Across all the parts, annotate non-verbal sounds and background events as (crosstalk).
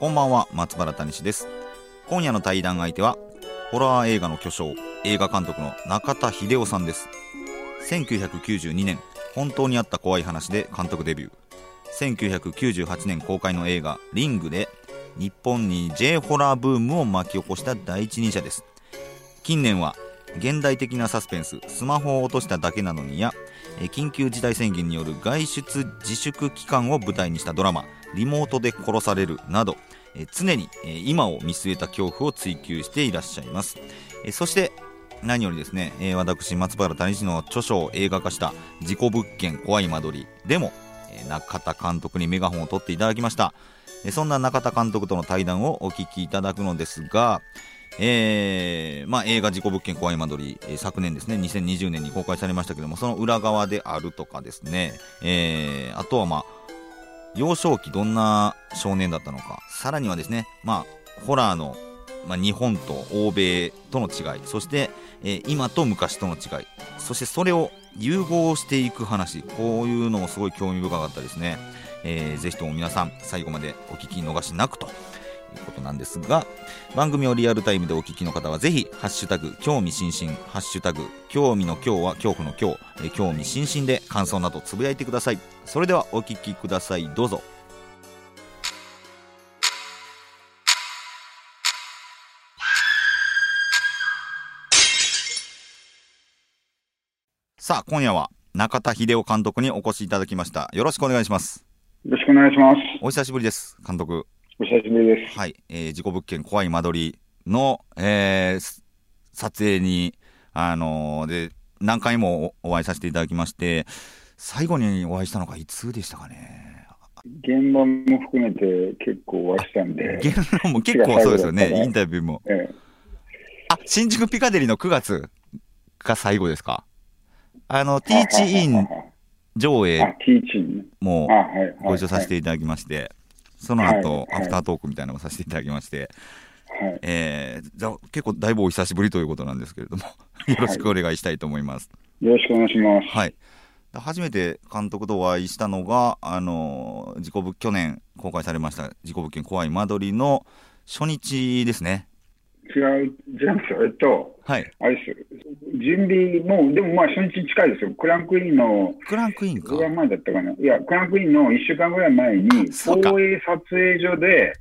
こんばんは松原谷です。今夜の対談相手はホラー映画の巨匠映画監督の中田秀夫さんです。1992年本当にあった怖い話で監督デビュー。1998年公開の映画「リング」で日本に J ホラーブームを巻き起こした第一人者です。近年は現代的なサスペンススマホを落としただけなのにや緊急事態宣言による外出自粛期間を舞台にしたドラマ「リモートで殺される」などえ常にえ今を見据えた恐怖を追求していらっしゃいます。えそして何よりですねえ私松原谷氏の著書を映画化した「事故物件怖い間取り」でもえ中田監督にメガホンを取っていただきました。そんな中田監督との対談をお聞きいただくのですがえーまあ、映画「事故物件怖い間取り」えー、昨年ですね2020年に公開されましたけどもその裏側であるとかですね、えー、あとはまあ幼少期どんな少年だったのか。さらにはですねまあホラーの、まあ、日本と欧米との違い。そして、えー、今と昔との違い。そしてそれを融合していく話。こういうのもすごい興味深かったですね、えー、ぜひとも皆さん最後までお聞き逃しなくと。いうことなんですが番組をリアルタイムでお聞きの方はぜひハッシュタグ興味津々ハッシュタグ興味の今日は恐怖の今日興味津々で感想などつぶやいてください。それではお聞きください。どうぞ。さあ今夜は中田秀夫監督にお越しいただきました。よろしくお願いします。よろしくお願いします。お久しぶりです監督お久しぶりです。はい、えー、事故物件怖い間取りの、えー、撮影に、あのー、で、何回もお会いさせていただきまして、最後にお会いしたのがいつでしたかね？現場も含めて結構お会いしたんで。現場も結構そうですよね、インタビューも。ええ、あ、新宿ピカデリーの9月が最後ですか？あの、ティーチイン上映もご一緒させていただきまして。その後、はい、アフタートークみたいなのをさせていただきまして、はい、えー、じゃ結構だいぶお久しぶりということなんですけれどもよろしくお願いしたいと思います。よろしくお願いします。はい。初めて監督とお会いしたのが、あの事故物去年公開されました事故物件怖い間取りの初日ですね。違う、じゃんすよ。えっと、はい。あれです。準備、もう、でもまあ初日近いですよ。クランクインの、クランクインか。前だったかな。いや、クランクインの1週間ぐらい前に、放映撮影所で、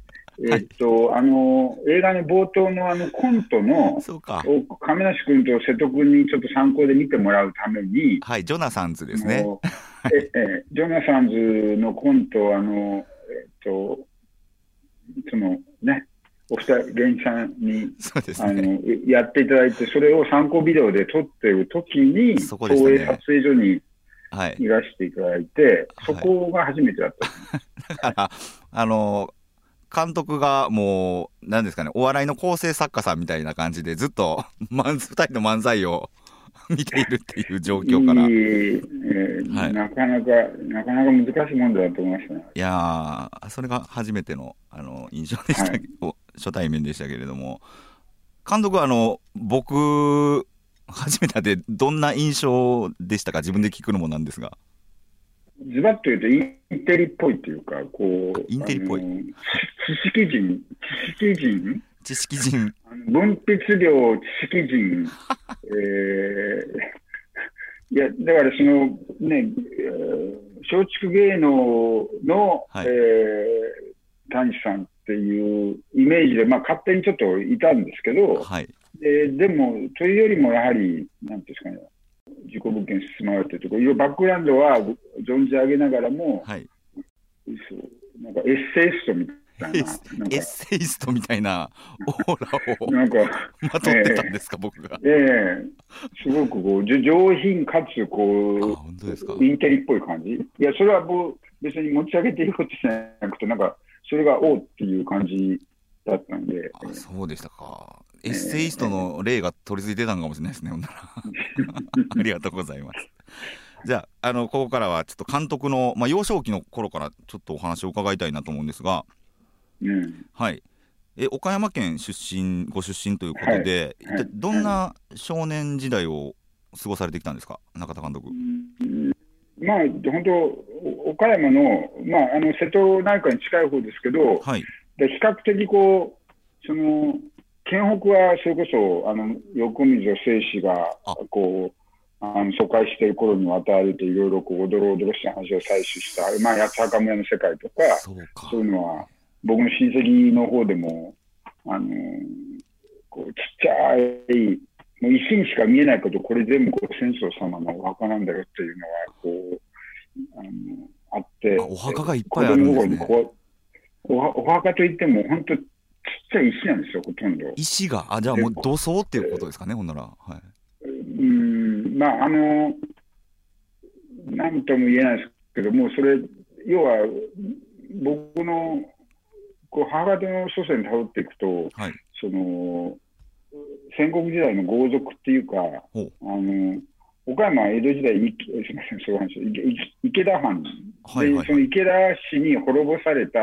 えっと、はい、あの、映画の冒頭のあのコントの、そうか。亀梨君と瀬戸君にちょっと参考で見てもらうために、はい、ジョナサンズですね。え、え、ジョナサンズのコント、あの、えっと、そのね、お二人、芸人さんに、そうですね、あのやっていただいて、それを参考ビデオで撮ってる時に、そこですね、撮影所にいらしていただいて、はい、そこが初めてだった。(laughs) だから、あの、監督がもう、なんですかね、お笑いの構成作家さんみたいな感じで、ずっと、(laughs) 二人の漫才を (laughs) 見ているっていう状況から。いいえーはい、なかなか、なかなか難しいもんだと思いましたね。いやそれが初めてのあの印象でしたけど、はい、初対面でしたけれども、監督はあの僕、初めてでどんな印象でしたか、自分で聞くのもなんですが。ズバッと言うと、インテリっぽいというか、こう、インテリっぽい。知識人、知識人？知識人。分泌量、知識人。(laughs) えー、いや、だからそのね、松竹芸能の、はい、えー、谷さんっていうイメージで、まあ、勝手にちょっといたんですけど、はい、ででも、というよりもやはり、なんていうんですかね、事故物件進まれてるところ、バックグラウンドは存じ上げながらも、はい、そうなんかエッセイストみたいな。エッセイストみたいなオーラをなんかまとってたんですか、えー、僕が。ええー、すごくこう上品かつこう本当ですかインテリっぽい感じ。いや、それはもう別に持ち上げていいことじゃなくて、なんかそれがおうっていう感じだったんで。あそうでしたか。エッセイストの例が取り付いてたのかもしれないですね、ほんなら。(laughs) ありがとうございます。じゃあ、あの、ここからはちょっと監督の、まあ、幼少期の頃からちょっとお話を伺いたいなと思うんですが、うん、はい。え、岡山県出身、ご出身ということで、はい、一体どんな少年時代を過ごされてきたんですか、中田監督。まあ、本当、岡山の,、まあ、あの瀬戸内海に近い方ですけど、はい、で比較的こう、その県北はそれこそあの横溝正史がこうあの疎開している頃に渡るといろいろこうおどろおどろしい話を採取した、まあ、八つ墓村の世界とか。そういうのは僕の親戚の方でもあのこうちっちゃいもう石にしか見えないけどこれ全部こう戦争様のお墓なんだよっていうのはこうあのあってお墓がいっぱいあるんですねおお墓といっても本当ちっちゃい石なんですよほとんど石があじゃあもう土葬っていうことですかねほんならはいうんまああのなんとも言えないですけどもうそれ要は僕のこう母方の祖先にたどっていくと、はい、その戦国時代の豪族っていうか、あの岡山は江戸時代、(laughs) すみません、そうなんです池田藩、はいはいはい、その池田氏に滅ぼされた、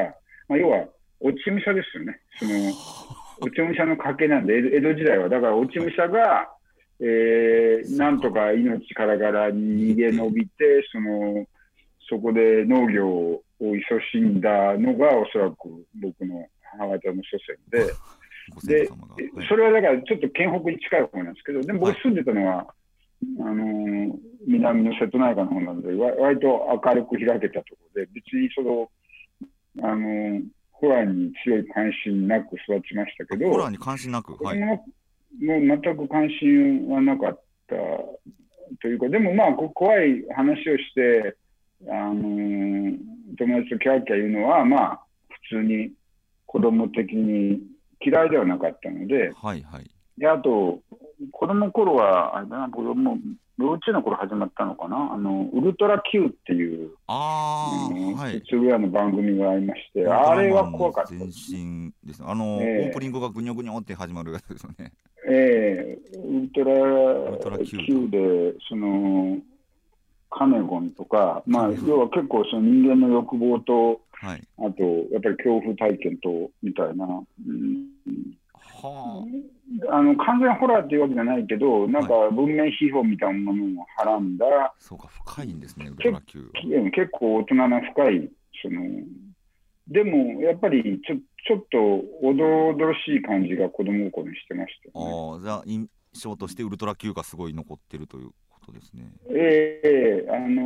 まあ、要は落ち武者ですよね、その落ち武者の家系なんで、江戸時代は、だから落ち武者が、えー、なんとか命からがら逃げ延びて、そのそこで農業を勤しんだのが、おそらく僕の母方の祖先で。(laughs) で、それはだからちょっと県北に近い方なんですけど、でも僕住んでたのは、あのー、南の瀬戸内海の方なんで、わ割と明るく開けたところで、別にその、あのー、ホラーに強い関心なく育ちましたけど、ホラーに関心なく、はい、もう全く関心はなかったというか、でもまあ、怖い話をして、あのー、友達とキャーキャー言うのは、まあ、普通に子供的に嫌いではなかったので、はいはい、であと、子供の頃は、あれだな、子供幼稚園の頃始まったのかな、あのウルトラ Q っていう、あー、はい、つぐらいの番組がありまして、あれは怖かった全身ですあの、えー、オープニングがぐにょぐにょって始まるやつですよね。ええー、ウルトラ Q で、その、カネゴンとか、まあ、要は結構その人間の欲望と、はい、あと、やっぱり恐怖体験と、みたいな、うん。はあ、あの完全ホラーっていうわけじゃないけど、なんか文明批評みたいなものをはらんだ、はい、そうか、深いんですね、結結構大人な深い、その。でもやっぱりちょちょっとおどおどろしい感じが子供心にしてました、ね、ああ、じゃあ、印象としてウルトラ Q がすごい残ってるということですね。ええー、あの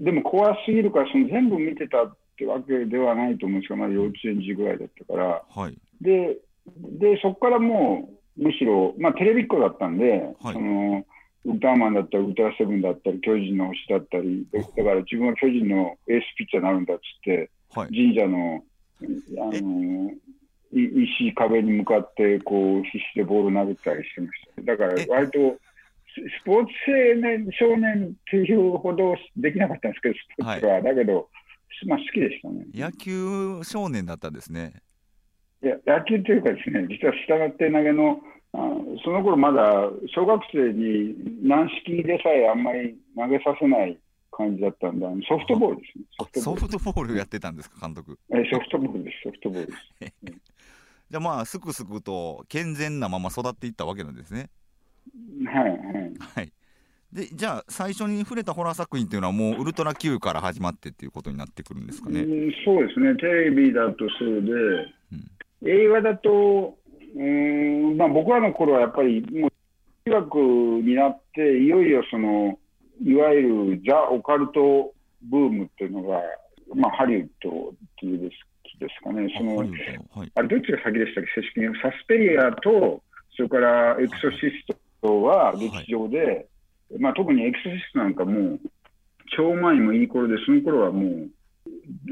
ー、でも怖すぎるから、その全部見てたってわけではないと思うんですが、まだ幼稚園児ぐらいだったから、はい、ででそこからもう、むしろ、まあ、テレビっ子だったんで、はい、そのウルトラマンだったり、ウルトラセブンだったり、巨人の星だったり、だから自分は巨人のエースピッチャーになるんだっつって、はい、神社のあの石井壁に向かってこう必死でボール投げたりしてました。だから割とスポーツ青年、少年っていうほどできなかったんですけど、スポーツは。はい、だけど、まあ、好きでしたね。野球少年だったんですね。いや、野球というかですね、実は下がって投げの、あその頃まだ小学生に軟式でさえあんまり投げさせない感じだったんで、ソフトボールですね。ソフトボールやってたんですか、監督。えソフトボールです、ソフトボールです。(laughs) じゃあまあ、すくすくと健全なまま育っていったわけなんですね。はいはい。はい。で、じゃあ、最初に触れたホラー作品っていうのは、もうウルトラ Q から始まってっていうことになってくるんですかね？うん、そうですね、テレビだとそうで、うん、映画だと、うんまあ、僕らの頃はやっぱり、もう中学になって、いよいよその、いわゆるザ・オカルトブームっていうのが、まあ、ハリウッドっていうですですかね、その、はい、あれ、どっちが先でしたっけ、正式に。サスペリアと、それからエクソシストは劇場で、はい、まあ、特にエクソシストなんかもう、超前もいい頃で、その頃はもう、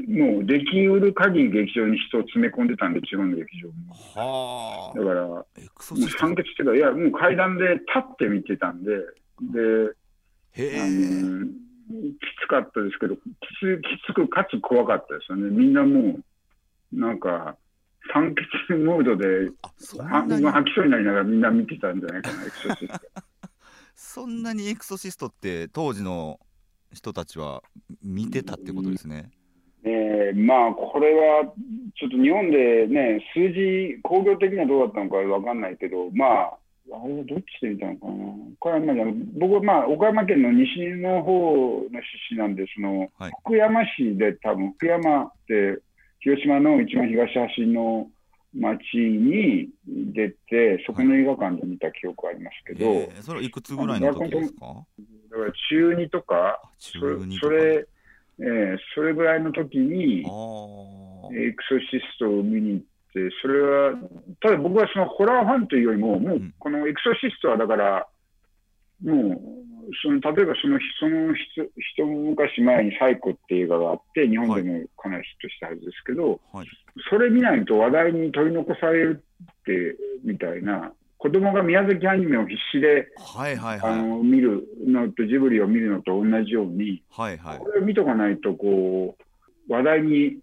もうできうる限り劇場に人を詰め込んでたんで、地方の劇場も。はだから、もう酸欠っていうか、いや、もう階段で立って見てたんで、で、あのきつかったですけどきつ、きつくかつ怖かったですよね。みんなもう、なんか、酸欠モードで、半分吐きそうになりながらみんな見てたんじゃないかな、エクソシスト。(laughs) そんなにエクソシストって当時の人たちは見てたってことですね。えー、まあ、これはちょっと日本でね、数字、工業的にはどうだったのか分かんないけど、まあ、あれはどっちで見たのかな、岡山僕はまあ岡山県の西の方の出身なんで、その、はい、福山市で多分福山って広島の一番東端の町に出て、そこの映画館で見た記憶ありますけど、はい。えー、それはいくつぐらいの時ですか？だから中2とか、中2それ、えー、それぐらいの時に、エクソシストを見に行って、それは、ただ僕はそのホラーファンというよりも、もうこのエクソシストはだから、もう、その例えばそのその一昔前に「サイコ」っていう映画があって日本でもかなりヒットしたはずですけど、はい、それ見ないと話題に取り残されるってみたいな子供が宮崎アニメを必死で、はいはいはい、あの見るのとジブリを見るのと同じように、はいはい、これを見とかないとこう話題に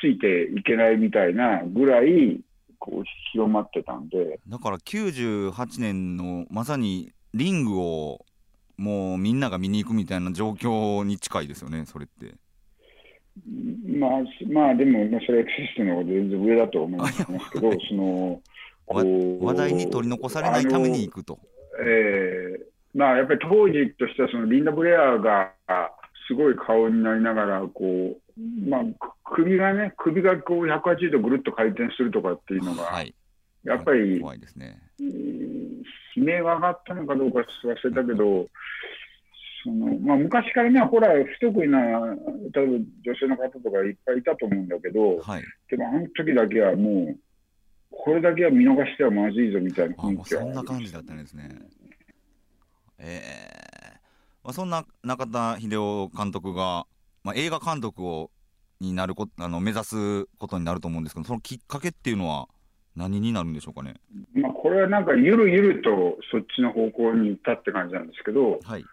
ついていけないみたいなぐらいこう広まってたんで。だから98年のまさにリングをもうみんなが見に行くみたいな状況に近いですよね、それって。まあ、まあ、でも、まあ、それはエクシストの全然上だと思いますけど、その (laughs) 話題に取り残されないために行くと。えーまあ、やっぱり当時としては、そのリンダ・ブレアがすごい顔になりながら、こう、まあ、首がね、首がこう180度ぐるっと回転するとかっていうのが、はい、やっぱり、怖いですね。悲鳴が上がったのかどうか忘れたけど、そのまあ、昔からね、ホラー不得意な、例えば女性の方とかいっぱいいたと思うんだけど、はい、でもあの時だけはもう、これだけは見逃してはまずいぞみたいな雰囲気はそんな感じだったんですね。えー。まあ、そんな中田秀夫監督が、まあ、映画監督をになるこあの目指すことになると思うんですけど、そのきっかけっていうのは、何になるんでしょうかね？まあ、これはなんかゆるゆるとそっちの方向に行ったって感じなんですけど、はい、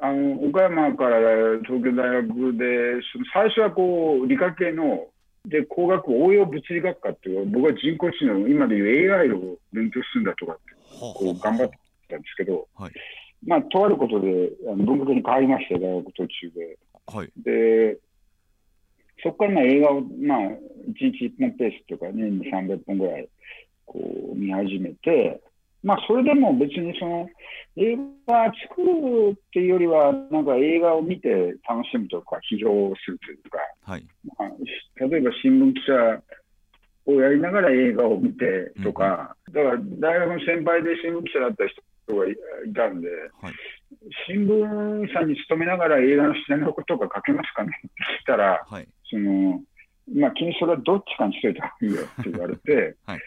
あの岡山から東京大学で、その最初はこう理科系ので工学応用物理学科っていう、僕は人工知能、今でいう AI を勉強するんだとかって、こう頑張ってたんですけど、はい、まあ、とあることであの文学に変わりまして、大学途中で。はい、でそこからまあ映画を、まあ、1日1本ペースとか年に300本ぐらいこう見始めて、まあ、それでも別にその映画作るっていうよりは、なんか映画を見て楽しむとか、批評するというか、はい。まあ、例えば新聞記者をやりながら映画を見てとか、うん、だから大学の先輩で新聞記者だった人がいたんで、はい、新聞社に勤めながら映画のシナリオとか書けますかね？(laughs) って聞いたら、はい、そのまあ、君それはどっちかにしといた方がいいよって言われて、(laughs) はい、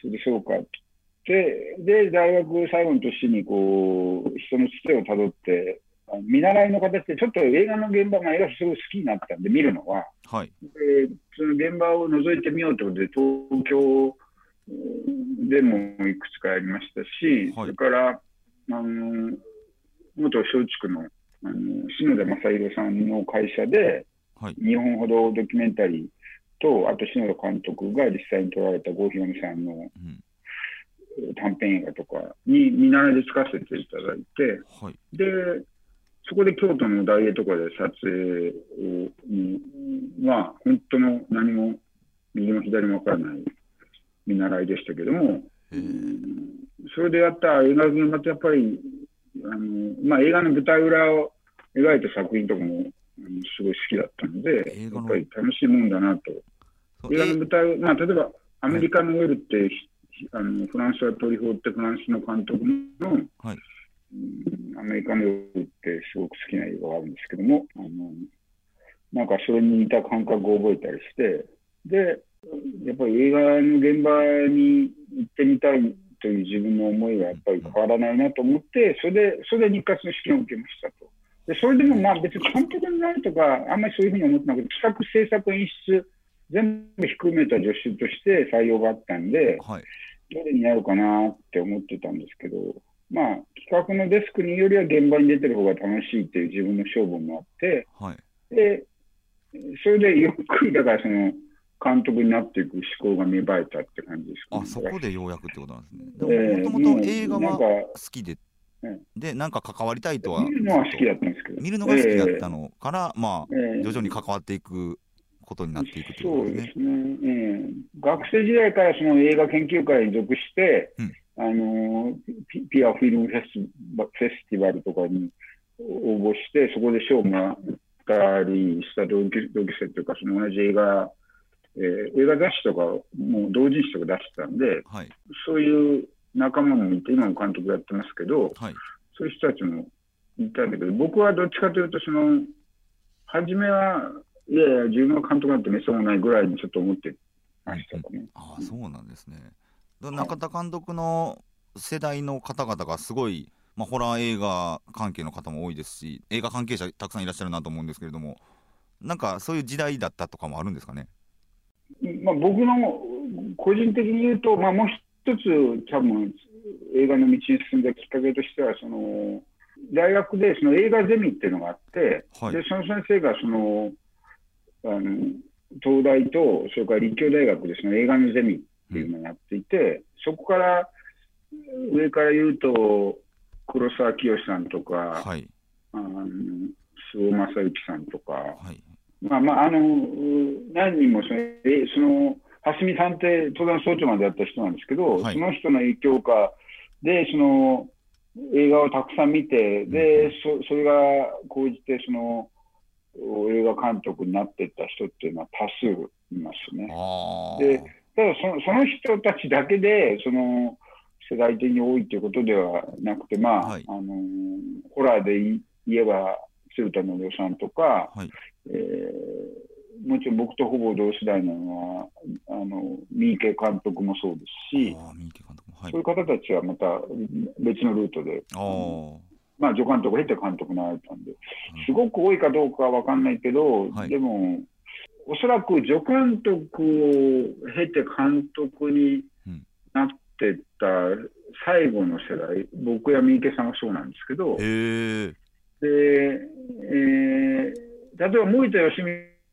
それでそうかって、で、大学最後の年にこう、人のつてをたどって、見習いの形で、ちょっと映画の現場が映画すごい好きになったんで、見るのは。はい、でその現場を覗いてみようということで、東京でもいくつかやりましたし、はい、それから、あの元松竹のあの篠田正宏さんの会社で、はい、2本ほどドキュメンタリーと、あと篠田監督が実際に撮られた郷ひろみさんの短編映画とかに見習いで使わせていただいて、はい、で、そこで京都の大映とかで撮影には、本当の何も右も左も分からない見習いでしたけども、それでやった映画現場ってやっぱり、あのまあ、映画の舞台裏を描いた作品とかもすごい好きだったので、やっぱり楽しいもんだなと。映画の舞台、まあ、例えばアメリカのウェルって、あのフランスはトリフォーってフランスの監督の、はい、アメリカのウェルってすごく好きな映画があるんですけども、あのなんかそれに似た感覚を覚えたりして、で、やっぱり映画の現場に行ってみたいという自分の思いはやっぱり変わらないなと思って、それで、それで日活の試験を受けましたと。でそれでもまあ別に監督になるとか、あんまりそういうふうに思ってなくて、企画、制作、演出、全部ひっくるめた助手として採用があったんで、はい、どれになるかなって思ってたんですけど、まあ、企画のデスクによりは現場に出てる方が楽しいっていう自分の勝負もあって、はい、でそれでゆっくり、だからその、監督になっていく思考が芽生えたって感じです、ね、あそこでようやくってことなんですね。もともと映画は好きで、で、なんか関わりたいとは。見るのは好きだったんですけど。見るのが好きだったのから、えー、まあ、えー、徐々に関わっていくことになっていくということですね。そうですね、えー。学生時代からその映画研究会に属して、うん、あのピピアフィルムフェスフェスティバルとかに応募して、そこで賞がったりした同級同級生というか、その同じ映画、えー、映画雑誌とかも同人誌とか出してたんで、はい、そういう仲間もいて、今も監督やってますけど、はい、そういう人たちもいたんだけど、僕はどっちかというと、その、初めは、いやいや、自分が監督なんてめっそうもないぐらいにちょっと思ってましたね。うん、ああ、そうなんですね。中田監督の世代の方々がすごい、まあ、ホラー映画関係の方も多いですし映画関係者たくさんいらっしゃるなと思うんですけれどもなんかそういう時代だったとかもあるんですかね、まあ、僕の個人的に言うと、まあ、もう一つ多分映画の道に進んだきっかけとしてはその大学でその映画ゼミっていうのがあって、はい、でその先生がそのあの東大とそれから立教大学でその映画のゼミっていうのをやっていて、うん、そこから上から言うと黒沢清さんとか、はい、あの周防正幸さんとか、はい、まあまあ、あの何人もその、えその蓮見さんって登山総長までやった人なんですけど、はい、その人の影響下で、その映画をたくさん見て、で、うん、そそれが講じて、その映画監督になっていった人っていうのは多数いますね。でただそのその人たちだけでその世代的に多いということではなくて、まあ、はい、あのホラーで言えば、鶴田信夫さんとか、はい、えー、もちろん僕とほぼ同世代なのは、あの三池監督もそうですし、はい、そういう方たちはまた別のルートで、まあ、助監督を経て監督になられたんで、すごく多いかどうかは分かんないけど、でも、おそらく助監督を経て監督になって、った最後の世代、僕や三池さんはそうなんですけど、でえー、例えば森田義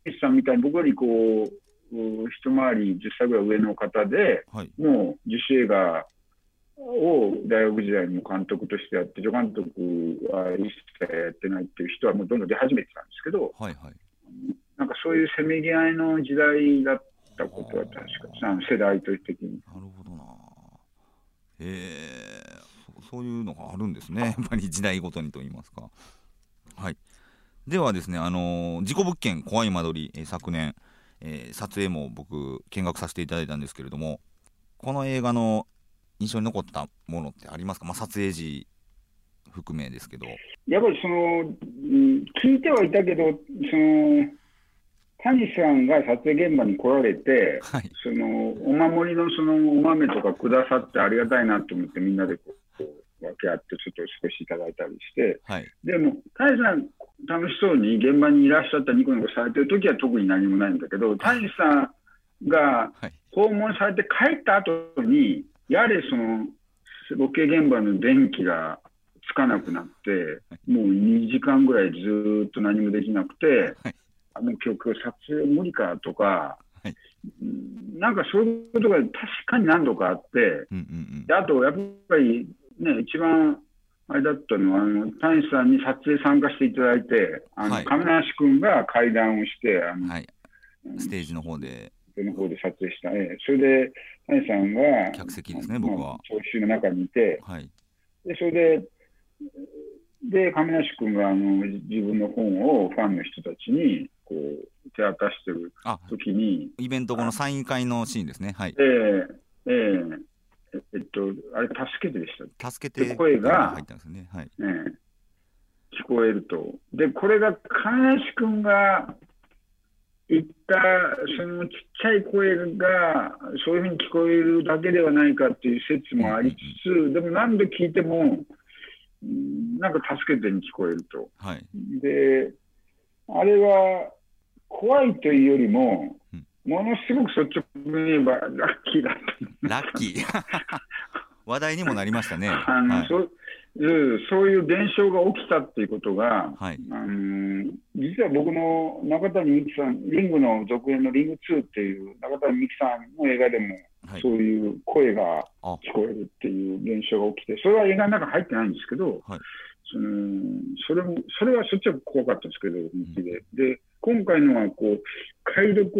満さんみたいに僕よりこう一回り10歳ぐらい上の方で、はい、もう自主映画を大学時代にも監督としてやって、助監督は一切やってないっていう人はもうどんどん出始めてたんですけど、はいはい、なんかそういうせめぎ合いの時代だったことは確か世代と的に。なるほどな。えー、そういうのがあるんですね、やっぱり時代ごとにと言いますか。はい、ではですね、あのー、事故物件怖い間取り、えー、昨年、えー、撮影も僕見学させていただいたんですけれどもこの映画の印象に残ったものってありますか、まあ、撮影時含めですけど。やっぱりその、聞いてはいたけどその谷さんが撮影現場に来られて、はい、そのお守りのそのお豆とかくださってありがたいなと思ってみんなでこう分け合ってちょっと少しいただいたりして、はい、でも谷さん楽しそうに現場にいらっしゃったニコニコされてる時は特に何もないんだけど谷さんが訪問されて帰った後にやはりそのロケ現場の電気がつかなくなって、もう2時間ぐらいずっと何もできなくて、あの曲、撮影無理かとか、はい、なんかそういうことが確かに何度かあって、うんうんうん、あとやっぱりね、一番あれだったのは、あの谷さんに撮影参加していただいて、あの、はい、亀梨君が階段をして、あの、はい、ステージの方で。の方で撮影した、ええ、それで谷さんが客席ですね、僕は。聴衆の中にいて、はい、でそれでで、亀梨君があの自分の本をファンの人たちにこう手渡してる時に。イベント後のサイン会のシーンですね。はい。えー、えー、えっと、あれ、助けてでした。助けて声が入ったんですね。はい。えー、聞こえると。で、これが亀梨君が言ったそのちっちゃい声がそういうふうに聞こえるだけではないかっていう説もありつつ、でも何度聞いても、なんか助けてに聞こえると。はい、で、あれは怖いというよりも、うん、ものすごく率直に言えばラッキーだった。ラッキー (laughs) 話題にもなりましたね。あの、はい、そそういう現象が起きたっていうことが、はい。あの実は僕の中谷美紀さん、リングの続編のリング2っていう中谷美紀さんの映画でも、そういう声が聞こえるっていう現象が起きて、それは映画の中入ってないんですけど、はい、そのそれもそれはそっちは怖かったんですけど、で。で、今回のはこう解読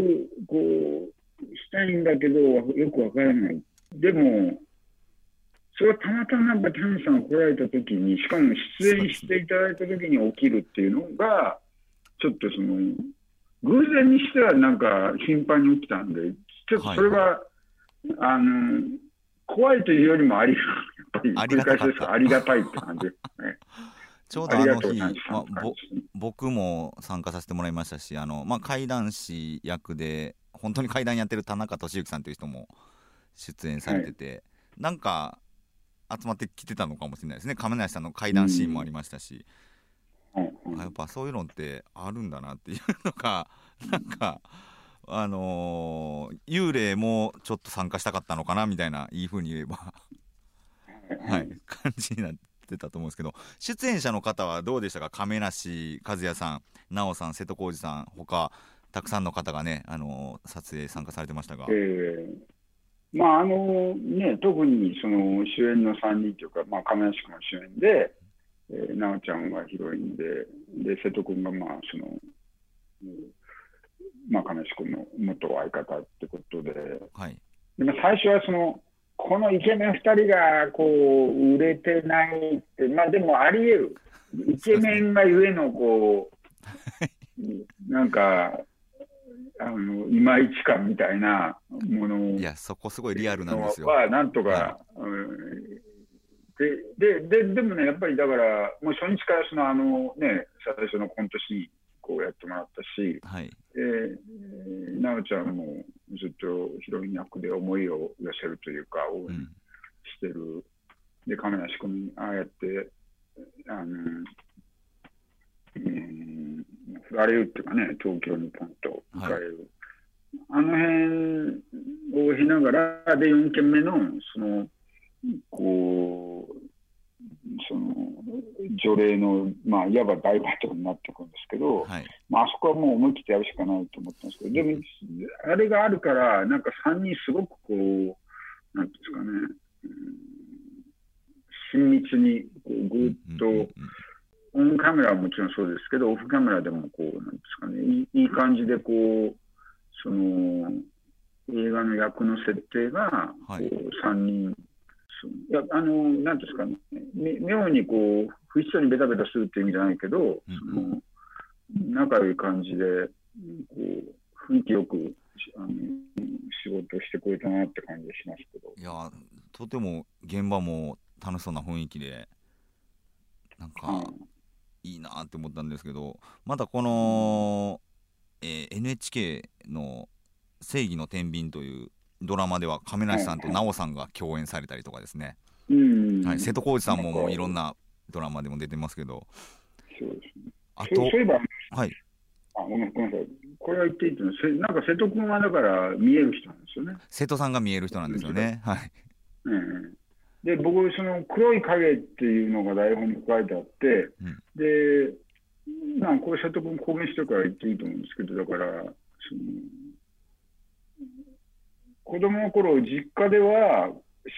こうしたいんだけど、よくわからない。でも、それはたまたまタンさんが来られた時に、しかも出演していただいた時に起きるっていうのが、ちょっとその、偶然にしてはなんか頻繁に起きたんで、ちょっとそれは、はい、あの、怖いというよりもあり (laughs) ありがたい (laughs) ありがたいって感じですね。(laughs) ちょうどあの日、まあ、僕も参加させてもらいましたし、あのまあ、怪談師役で、本当に怪談やってる田中俊之さんという人も出演されてて、はい、なんか集まってきてたのかもしれないですね。亀梨さんの怪談シーンもありましたし、うん、やっぱそういうのってあるんだなっていうのがなんか。あのー、幽霊もちょっと参加したかったのかなみたいないいふうに言えば。(laughs) はい、感じになってたと思うんですけど。出演者の方はどうでしたか？亀梨和也さん奈緒さん瀬戸康史さん他たくさんの方がね、あのー、撮影参加されてましたが。えーまああのね、特にその主演の3人というか、まあ、亀梨君が主演で、えー、奈緒ちゃんがヒロインで、で瀬戸君がまあその、まあ、亀梨君の元相方ってことで、はい、でも最初はその、このイケメン2人がこう売れてないって、まあでもあり得る、イケメンがゆえのこう、なんか、あのいまいち感みたいなもの。いや、そこすごいリアルなんですよ。は、なんとか、はい、うん、ででででもね、やっぱりだから、もう初日からそのあの、ね、最初のコントシーンこうやってもらったし、はい、えー、奈緒ちゃんもずっとヒロイン役で思いを寄せるというか、応援してる、うん、で、亀梨君、ああやって、あの、うん振られるっていうかね、東京にポンと行かれる。はい、あの辺を経ながら、で、4件目の、その、こう、その、除霊の、まあ、いわば大バトルになっていくんですけど、はい、まあ、あそこはもう思い切ってやるしかないと思ったんですけど、でも、あれがあるから、なんか3人すごくこう、なんですかね、うん、親密にこうぐっと、うんうんうんオンカメラはもちろんそうですけど、オフカメラでもこう、なんですかね、いいい感じでこう、その、映画の役の設定が、こう、3人、いや、あの、なんですかね、妙にこう、不必要にベタベタするっていう意味じゃないけど、うん、その、仲良い感じで、こう、雰囲気よく、あの、仕事してくれたなって感じがしますけど。いや、とても現場も楽しそうな雰囲気で、なんか、うんいいなって思ったんですけどまたこの、えー、NHK の「正義の天秤」というドラマでは亀梨さんと奈緒さんが共演されたりとかですね、はい、瀬戸康史さんももういろんなドラマでも出てますけど。そうですね。あとそういえばはい。あごめんなさい。これは言っていいとなんか瀬戸君はだから見える人なんですよね。瀬戸さんが見える人なんですよね。はい、うんで、僕、その黒い影っていうのが台本に書いてあって、うん、で、まあ、これ、瀬戸君公言してから言っていいと思うんですけど、だから、その子供の頃、実家では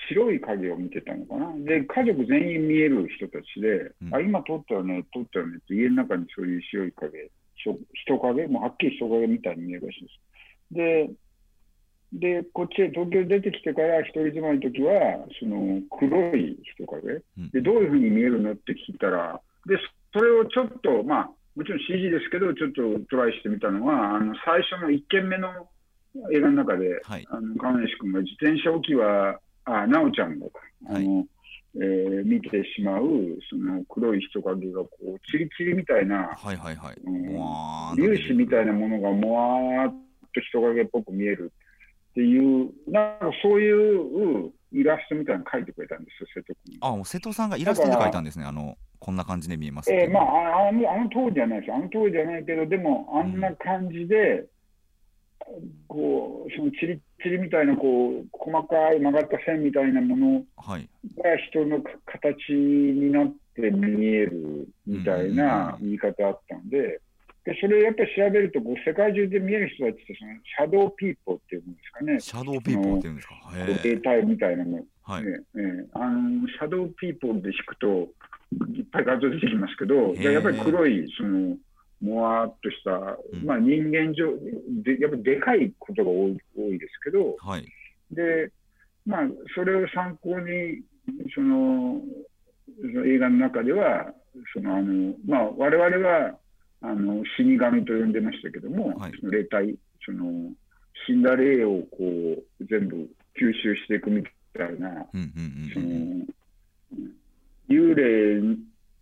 白い影を見てたのかな。で、家族全員見える人たちで、うん、あ、今撮ったよね、撮ったよねって家の中にそういう白い影、人影、もうはっきり人影みたいに見えるらしいです。で、で、こっちへ東京出てきてから一人住まいの時は、その黒い人影、で、どういうふうに見えるのって聞いたら、で、それをちょっと、まあ、もちろん CG ですけど、ちょっとトライしてみたのは、あの最初の1件目の映画の中で、はい、あの亀梨君が自転車置きは、あ、奈緒ちゃんが、あの、はい、えー、見てしまう、その黒い人影がこう、チリチリみたいな、はいはいはい。うん、粒子みたいなものがもわーっと人影っぽく見える。っていう、なんかそういうイラストみたいなの描いてくれたんですよ、瀬戸君。あ、瀬戸さんがイラストで描いたんですね、あの、こんな感じで見えますえー、まああの、あの通りじゃないですあの通りじゃないけど、でも、あんな感じで、うん、こう、そのチリチリみたいな、こう、細かい曲がった線みたいなものが人の形になって見えるみたいな言い方あったんで、でそれやっぱり調べるとこう、世界中で見える人たちってその、シャドウピーポーっていうんですかね。シャドウピーポーっていうんですか？霊体みたいなの。はい、ねね、あのシャドウピーポーで引くと、いっぱい画像出てきますけど、やっぱり黒い、その、もわっとした、うん、まあ人間上で、やっぱりでかいことが多い多いですけど、はい、で、まあ、それを参考に、その、その映画の中では、そのあのまあ、我々はあの死神と呼んでましたけども、はい、その霊体、その死んだ霊をこう全部吸収していくみたいな、その幽霊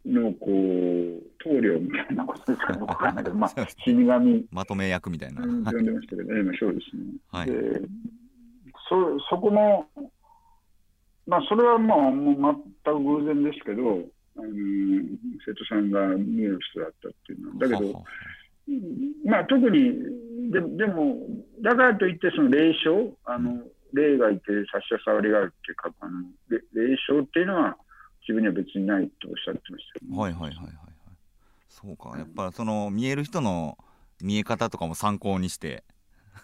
のこう棟梁みたいなことですかね、わかんないけど、まあ、(laughs) 死神。まとめ役みたいな。呼んでましたけど、ね、そうですね。はい、でそそこも、まあ、それはまあ、もう全く偶然ですけど、あの瀬戸さんが見える人だったっていうのは。だけど、まあ、特にで、でも、だからといって、その霊障、あの霊がいて、差し障りがあるっていうか、あの霊障っていうのは、自分には別にないとおっしゃってました、ね、はいはいはいはい。そうか、やっぱその見える人の見え方とかも参考にして、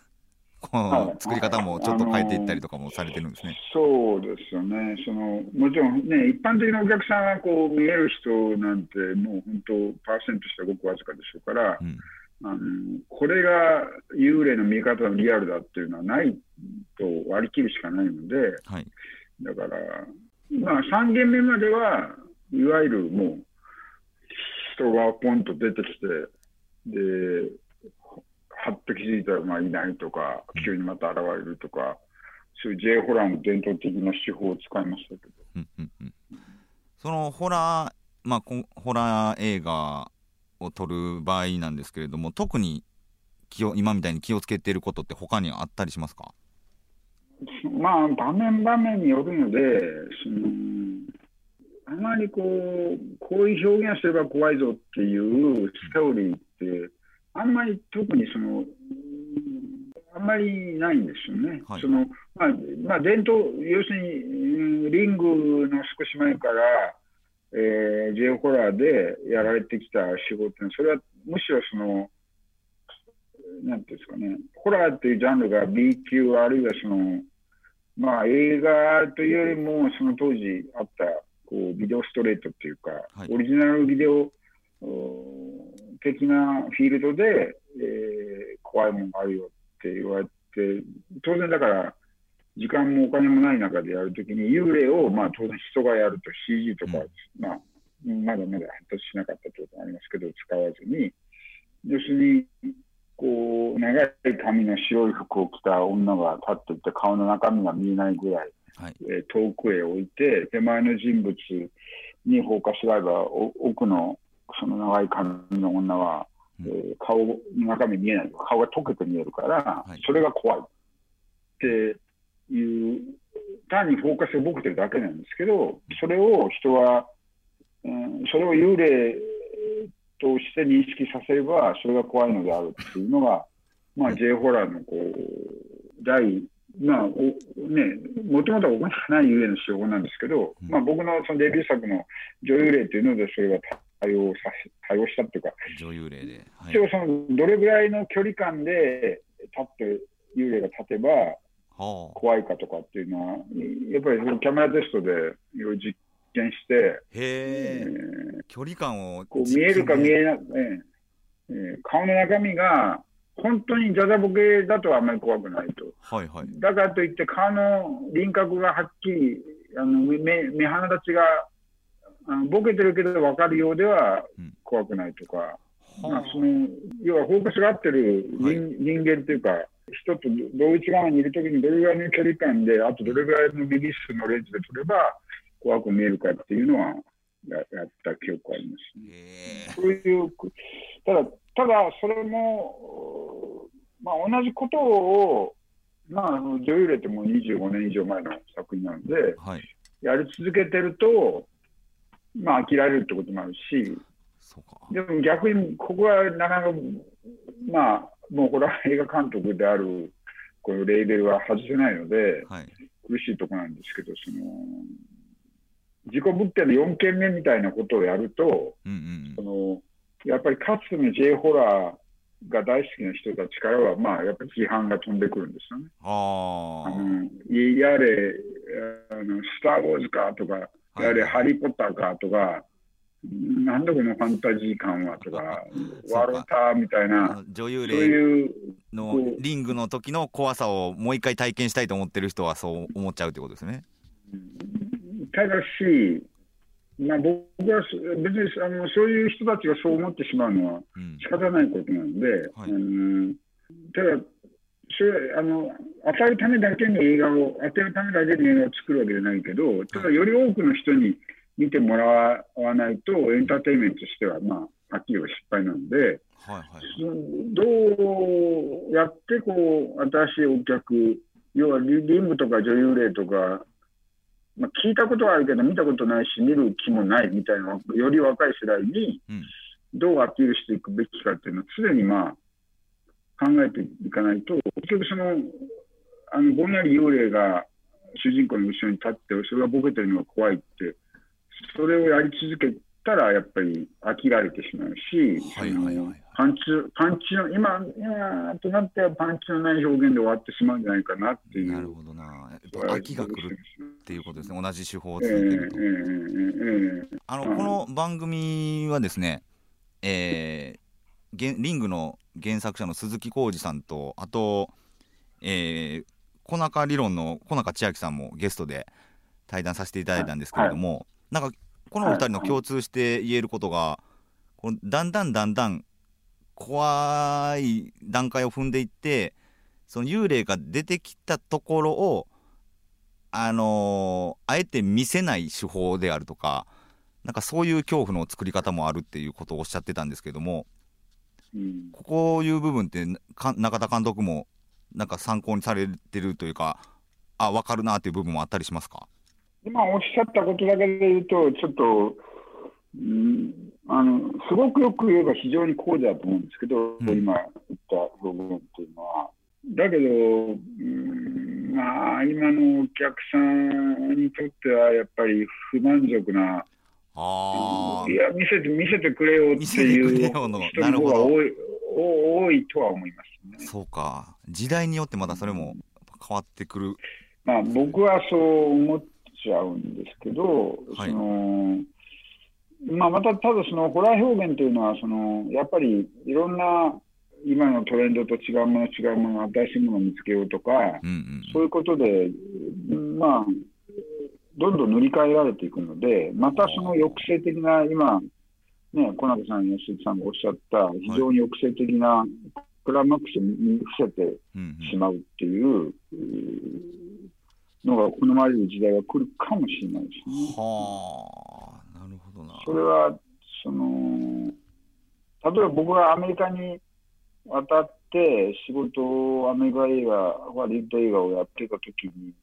(laughs) この作り方もちょっと変えていったりとかもされてるんですね。そうですよね。そのもちろんね、一般的なお客さんはこう見える人なんて、もう本当、パーセントしてごくわずかでしょうから、うん、あのこれが幽霊の見え方のリアルだっていうのはないと割り切るしかないので、はい、だから、まあ、3件目までは、いわゆるもう、人がポンと出てきて、で、はっと気づいたらまあいないとか、急にまた現れるとか、そういう J ホラーの伝統的な手法を使いましたけど。うんうんうん、そのホラー、まあ、ホラー映画を撮る場合なんですけれども、特に気を今みたいに気をつけていることって他にあったりしますか？まあ、場面場面によるので、そのあまりこう、こういう表現すれば怖いぞっていうストーリーって、あんまり特にその、あんまりないんですよね。はい、そのまあまあ、伝統、要するに、リングの少し前から、えー、J ホラーでやられてきた仕事。それはむしろその、なんていうんですかね、ホラーっていうジャンルが B 級、あるいはその、まあ、映画というよりも、その当時あったこうビデオストレートっていうか、はい、オリジナルビデオ的なフィールドで、えー、怖いものがあるよって言われて、当然だから、時間もお金もない中でやるときに、幽霊を、まあ、当然人がやると CG とか、うん、まあ、まだまだ発達しなかったということもありますけど、使わずに、要するに、こう、長い髪の白い服を着た女が立っていて、顔の中身が見えないぐらい、はい、えー、遠くへ置いて、手前の人物に放火しがえば、奥のその長い髪の女は、うん、えー、顔の中身見えない、顔が溶けて見えるから、はい、それが怖い。っていう、単にフォーカスをボケてるだけなんですけど、それを人は、うん、それを幽霊として認識させれば、それが怖いのであるっていうのが、まあ、J ホラーのこう、第、まあ、おね、もともとはお金がないゆえの手法なんですけど、まあ、僕のそのデビュー作の女優霊っていうので、それが対応さ対応したっていうか、女優霊で。はい、一応その、どれぐらいの距離感で立って、幽霊が立てば、怖いかとかっていうのは、やっぱりそのキャメラテストでいろいろ実験して、へえー、距離感をこう見えるか見えない、えー、顔の中身が本当にじゃじゃボケだとあんまり怖くないと。はいはい、だからといって顔の輪郭がはっきり、あの目目鼻立ちがあのボケてるけど分かるようでは怖くないとか、うん、まあ、その要はフォーカスが合ってる人はい、人間というか、人と同一側にいるときにどれぐらいの距離感で、あとどれぐらいのミリ数のレンズで撮れば怖く見えるかっていうのはややった記憶ありますね。そういう、ただ、ただそれも、まあ、同じことを、まあ、女優霊ってもう25年以上前の作品なので、はい、やり続けてると、まあ、飽きられるってこともあるし、でも逆に、ここはなかなか、まあ、もうこれは映画監督である、このレーベルは外せないので、はい、苦しいところなんですけど、その、事故物件の4件目みたいなことをやると、うんうんそのやっぱりかつての J ホラーが大好きな人たちからは、まあ、やっぱり批判が飛んでくるんですよね。ああ。やれあの、スター・ウォーズかとか、いやれ、ハリー・ポッターかとか、なんだこのファンタジー感はとか、そうかワロターみたいあな、の女優霊のリングの時の怖さをもう一回体験したいと思ってる人はそう思っちゃうってことですね。ただし、まあ、僕はそ別にあのそういう人たちがそう思ってしまうのはうん。仕方ないことなので、はいあのただ、それあの与えるためだけに映画を、与えるためだけに映画を作るわけじゃないけど、ただ、より多くの人に見てもらわないと、エンターテインメントとしては、まあ、はっきり失敗なので、はいはい。どうやってこう新しいお客、要はリリングとか女優霊とか、まあ、聞いたことはあるけど、見たことないし、見る気もないみたいな、より若い世代にうん。どうアピールしていくべきかっていうのを、常にまあ考えていかないと、結局その、あのぼんやり幽霊が主人公の後ろに立って、それがボケてるのが怖いって、それをやり続けたら、やっぱり飽きられてしまうし、はいはいはいパンチ、パンチの、今、今となってはパンチのない表現で終わってしまうんじゃないかなっていう。なるほどな。やっぱ飽きが来るっていうことですね。同じ手法をええ続けると。あの、うんこの番組はですね、えー、リングの原作者の鈴木浩二さんと、あと、えー、小中理論の小中千秋さんもゲストで対談させていただいたんですけれども、なんか、このお二人の共通して言えることが、このだんだんだんだん怖い段階を踏んでいって、その幽霊が出てきたところを、あのーあえて見せない手法であるとか、なんかそういう恐怖の作り方もあるっていうことをおっしゃってたんですけども、うん。こういう部分ってか中田監督もなんか参考にされてるというか、あ、分かるなっていう部分もあったりしますか？今おっしゃったことだけで言うと、ちょっと、うん、あのすごくよく言えば非常に高度だと思うんですけど、うん今言った表現っていうのは。だけど、うん、まあ、今のお客さんにとっては、やっぱり不満足な、あいや、見せて、見せてくれよっていう人の方が多いお多いとは思いますね。そうか。時代によってまたそれも変わってくる。まあ、僕はそう思っちゃうんですけど、はいそのまあ、また、ただそのホラー表現というのはその、やっぱりいろんな今のトレンドと違うもの、違うもの、新しいものを見つけようとか、うんうん。そういうことで、まあ、どんどん塗り替えられていくので、またその抑制的な、今、ね、小中さん、吉木さんがおっしゃった、非常に抑制的なクライマックスに伏せてしまうっていううのが好まれる時代が来るかもしれないですね。はあ。それは、その、例えば僕がアメリカに渡って仕事をアメリカ映画、ハリウッド映画をやってた時に、うん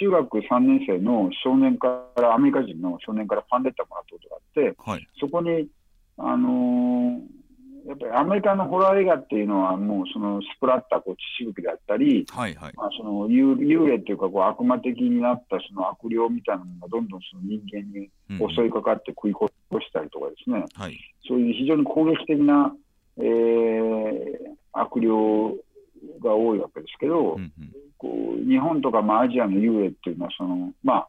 中学3年生の少年から、アメリカ人の少年からファンレターもらったことがあって、はい。そこに、あのーやっぱりアメリカのホラー映画っていうのは、もうそのスプラッター、こう血しぶきだったり、はいはい。まあ、その幽幽霊っていうかこう悪魔的になったその悪霊みたいなのがどんどんその人間にうんうん襲いかかって食い殺したりとかですね、はい。そういう非常に攻撃的な、えー悪霊が多いわけですけど、うんうん。こう日本とかまあアジアの幽霊っていうのはその、まあ、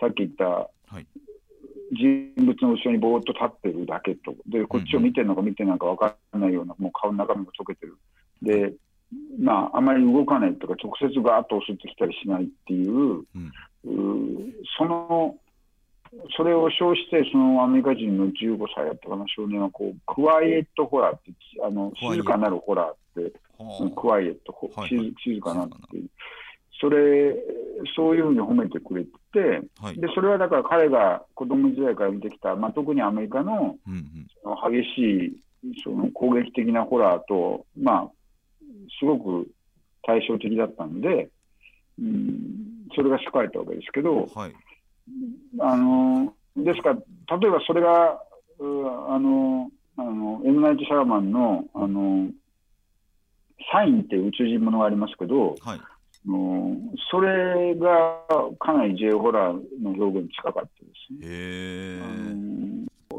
さっき言ったはい。人物の後ろにぼーっと立ってるだけと、でこっちを見てるのか見てないのか分からないような、もう顔の中身が溶けてる。でまあ、あまり動かないとか、直接ガーッと襲ってきたりしないっていう、うん。その、それを称して、そのアメリカ人の15歳やったかな少年はこう、クワイエットホラーって、あの静かなるホラーって、はクワイエット、静かなっていう、それ、そういうふうに褒めてくれて、あ。はい。でそれはだから彼が子供時代から見てきた、まあ、特にアメリカの激しいその攻撃的なホラーと、まあ、すごく対照的だったので、うん、それが好かれたわけですけど、はい。あのですから、例えばそれが、うあの、あの、エムナイト・シャラマンの、あの、サインっていう宇宙人ものがありますけど、はい。のそれがかなり J ホラーの表現に近かったですね。へ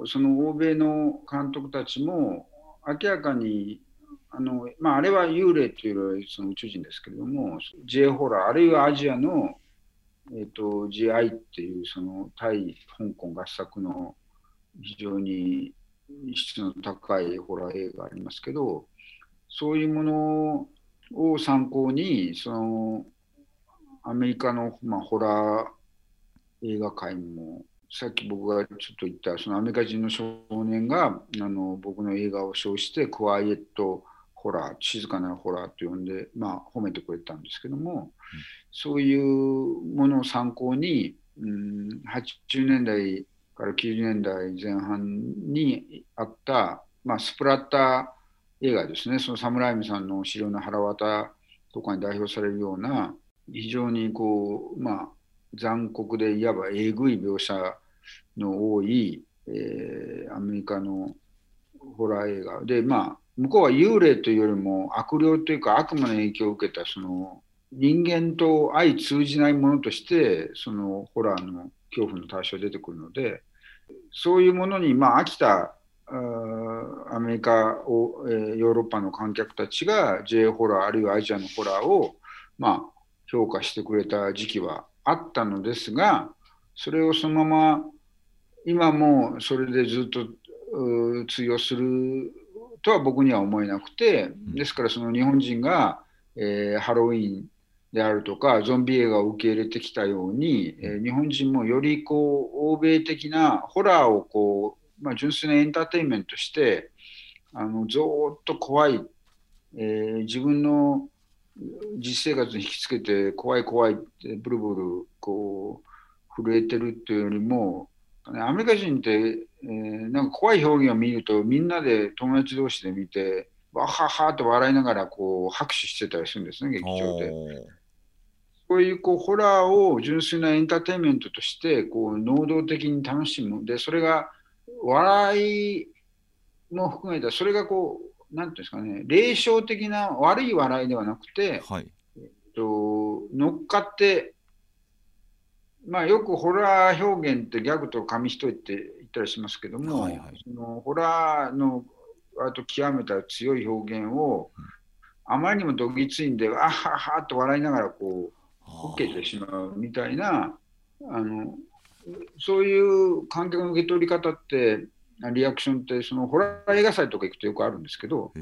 その欧米の監督たちも明らかにあの、まあ、あれは幽霊というよりはその宇宙人ですけれども J ホラーあるいはアジアの、えーと、GI っていうその対香港合作の非常に質の高いホラー映画ありますけどそういうものを参考にそのアメリカの、まあ、ホラー映画界もさっき僕がちょっと言ったそのアメリカ人の少年があの僕の映画を称してクワイエットホラー静かなホラーと呼んで、まあ、褒めてくれたんですけども、うん、そういうものを参考に、うん、80年代から90年代前半にあった、まあ、スプラッター映画ですね。そのサムライムさんの「資料の腹渡」とかに代表されるような非常にこうまあ残酷でいわばえぐい描写の多い、えー、アメリカのホラー映画。でまあ向こうは幽霊というよりも悪霊というか悪魔の影響を受けたその人間と相通じないものとしてそのホラーの恐怖の対象が出てくるのでそういうものにまあ飽きたアメリカを、えー、ヨーロッパの観客たちが J ホラーあるいはアジアのホラーをまあ評価してくれた時期はあったのですがそれをそのまま今もそれでずっと通用するとは僕には思えなくて、ですからその日本人が、えー、ハロウィンであるとかゾンビ映画を受け入れてきたように、えー、日本人もよりこう欧米的なホラーをこう、まあ、純粋なエンターテインメントしてあのずっと怖い、えー、自分の実生活に引きつけて怖い怖いってブルブルこう震えてるっていうよりもアメリカ人って、えー、なんか怖い表現を見るとみんなで友達同士で見てわははと笑いながらこう拍手してたりするんですね劇場で。そういうこうホラーを純粋なエンターテインメントとしてこう能動的に楽しむでそれが笑いも含めたそれがこうなんていうんですかね霊障的な悪い笑いではなくて、はい。えっと、乗っかってまあ、よくホラー表現ってギャグと紙一重って言ったりしますけども、はいはい、そのホラーの割と極めた強い表現を、あまりにもどぎついんで、あははと笑いながらこう受けてしまうみたいな、あのそういう観客の受け取り方って、リアクションってそのホラー映画祭とか行くとよくあるんですけど、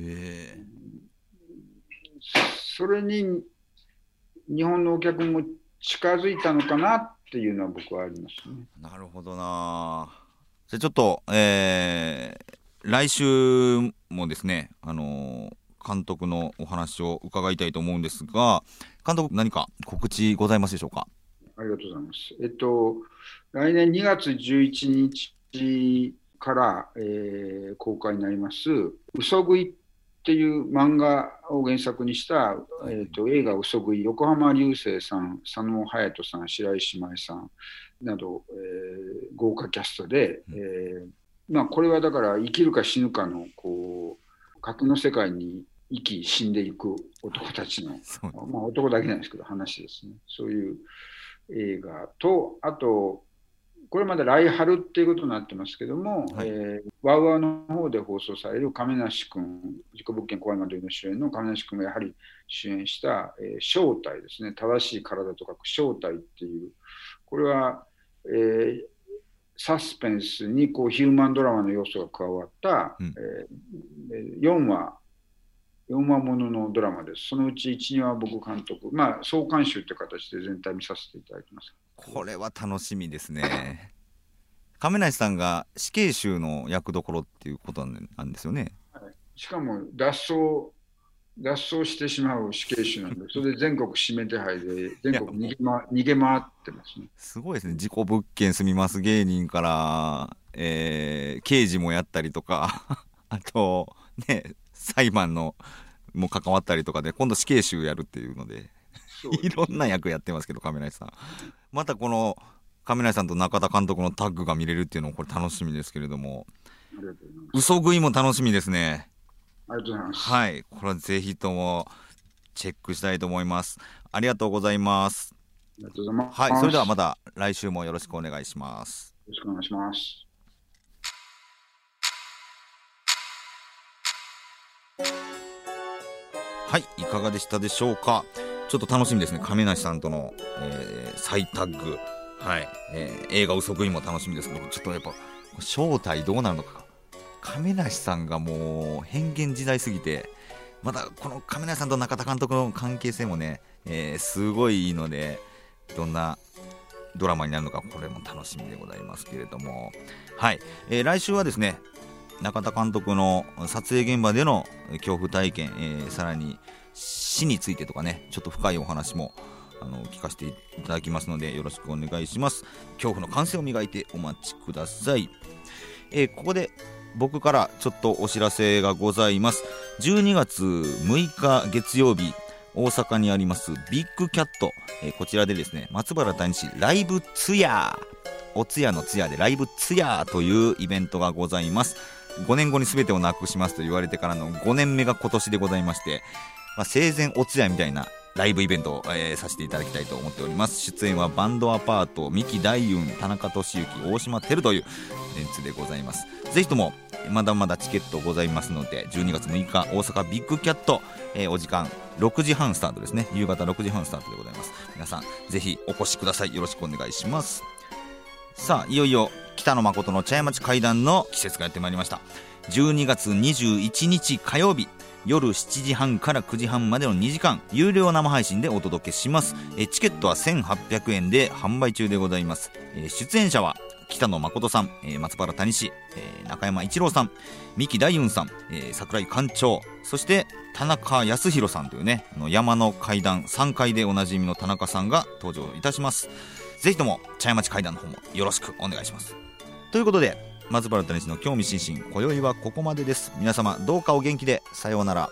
それに日本のお客も近づいたのかなっていうのは僕はありますね。なるほどな。じゃちょっと、えー、来週もですね、あのー、監督のお話を伺いたいと思うんですが、監督、何か告知ございますでしょうか？ありがとうございます。えっと、来年2月11日から、えー、公開になります、嘘食いっていう漫画を原作にした、えーと、映画「嘘食い」横浜流星さん佐野勇人さん白石麻衣さんなど、えー、豪華キャストで、えー、まあ、これはだから生きるか死ぬかのこう格の世界に生き死んでいく男たちの、まあ、男だけなんですけど話ですね。そういう映画とあとこれまで来春っていうことになってますけども、はい、えー、ワウワウの方で放送される亀梨君、事故物件怖いまでの主演の亀梨君がやはり主演した、えー、正体ですね、正しい体と書く正体っていう、これは、えー、サスペンスにこうヒューマンドラマの要素が加わった、うん、えー、4話、4話もののドラマです。そのうち1、2話僕監督、まあ、総監修という形で全体見させていただきます。これは楽しみですね。(laughs) 亀梨さんが死刑囚の役どころっていうことなんですよね。はい、しかも脱走脱走してしまう死刑囚なんで、それで全国指名手配で、全国逃げ,、ま、逃げ回ってますね。すごいですね、事故物件住みます芸人から、えー、刑事もやったりとか、(laughs) あと、ね、裁判のも関わったりとかで、今度死刑囚やるっていうので。いろんな役やってますけど亀梨さん。またこの亀梨さんと中田監督のタッグが見れるっていうのもこれ楽しみですけれども。嘘食いも楽しみですね。ありがとうございます。はい。これはぜひともチェックしたいと思います。ありがとうございます。ありがとうございます。はい。それではまた来週もよろしくお願いします。よろしくお願いしますはいいかがでしたでしょうか？ちょっと楽しみですね。亀梨さんとの、えー、再タッグ。はい、えー、映画「嘘食い」も楽しみですけどちょっとやっぱ正体どうなるのか。亀梨さんがもう変幻自在すぎてまたこの亀梨さんと中田監督の関係性もね、えー、すごいいいのでどんなドラマになるのかこれも楽しみでございますけれども。はい、えー、来週はですね中田監督の撮影現場での恐怖体験、えー、さらに死についてとかねちょっと深いお話もあの聞かせていただきますのでよろしくお願いします。恐怖の感性を磨いてお待ちください、えー、ここで僕からちょっとお知らせがございます。12月6日月曜日大阪にありますビッグキャット、えー、こちらでですね松原谷氏ライブツヤお通夜の通夜でライブツヤというイベントがございます。5年後に全てをなくしますと言われてからの5年目が今年でございまして、まあ、生前お通夜みたいなライブイベントを、えー、させていただきたいと思っております。出演はバンドアパート三木大雲田中俊之大島照というメンツでございます。ぜひともまだまだチケットございますので12月6日大阪ビッグキャット、えー、お時間6時半スタートですね。夕方6時半スタートでございます。皆さんぜひお越しください。よろしくお願いします。さあいよいよ北野誠の茶屋町会談の季節がやってまいりました。12月21日火曜日夜7時半から9時半までの2時間有料生配信でお届けします。えチケットは1800円で販売中でございます。え出演者は北野誠さん、え松原谷氏、え中山一郎さん三木大雲さん、え桜井館長そして田中康弘さんというねの山の階段3階でおなじみの田中さんが登場いたします。ぜひとも茶屋町会談の方もよろしくお願いします。ということで松原谷氏の興味津々今宵はここまでです。皆様どうかお元気でさようなら。